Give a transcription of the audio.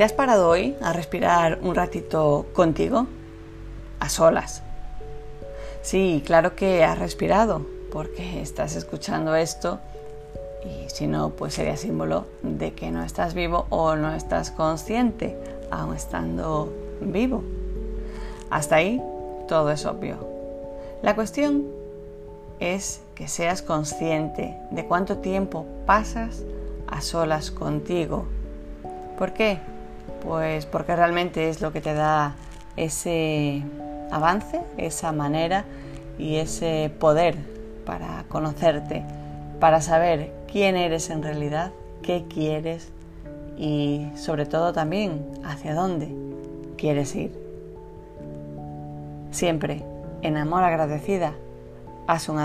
¿Te has parado hoy a respirar un ratito contigo? A solas. Sí, claro que has respirado, porque estás escuchando esto y si no, pues sería símbolo de que no estás vivo o no estás consciente, aún estando vivo. Hasta ahí todo es obvio. La cuestión es que seas consciente de cuánto tiempo pasas a solas contigo. ¿Por qué? Pues porque realmente es lo que te da ese avance, esa manera y ese poder para conocerte, para saber quién eres en realidad, qué quieres y sobre todo también hacia dónde quieres ir. Siempre en amor agradecida, un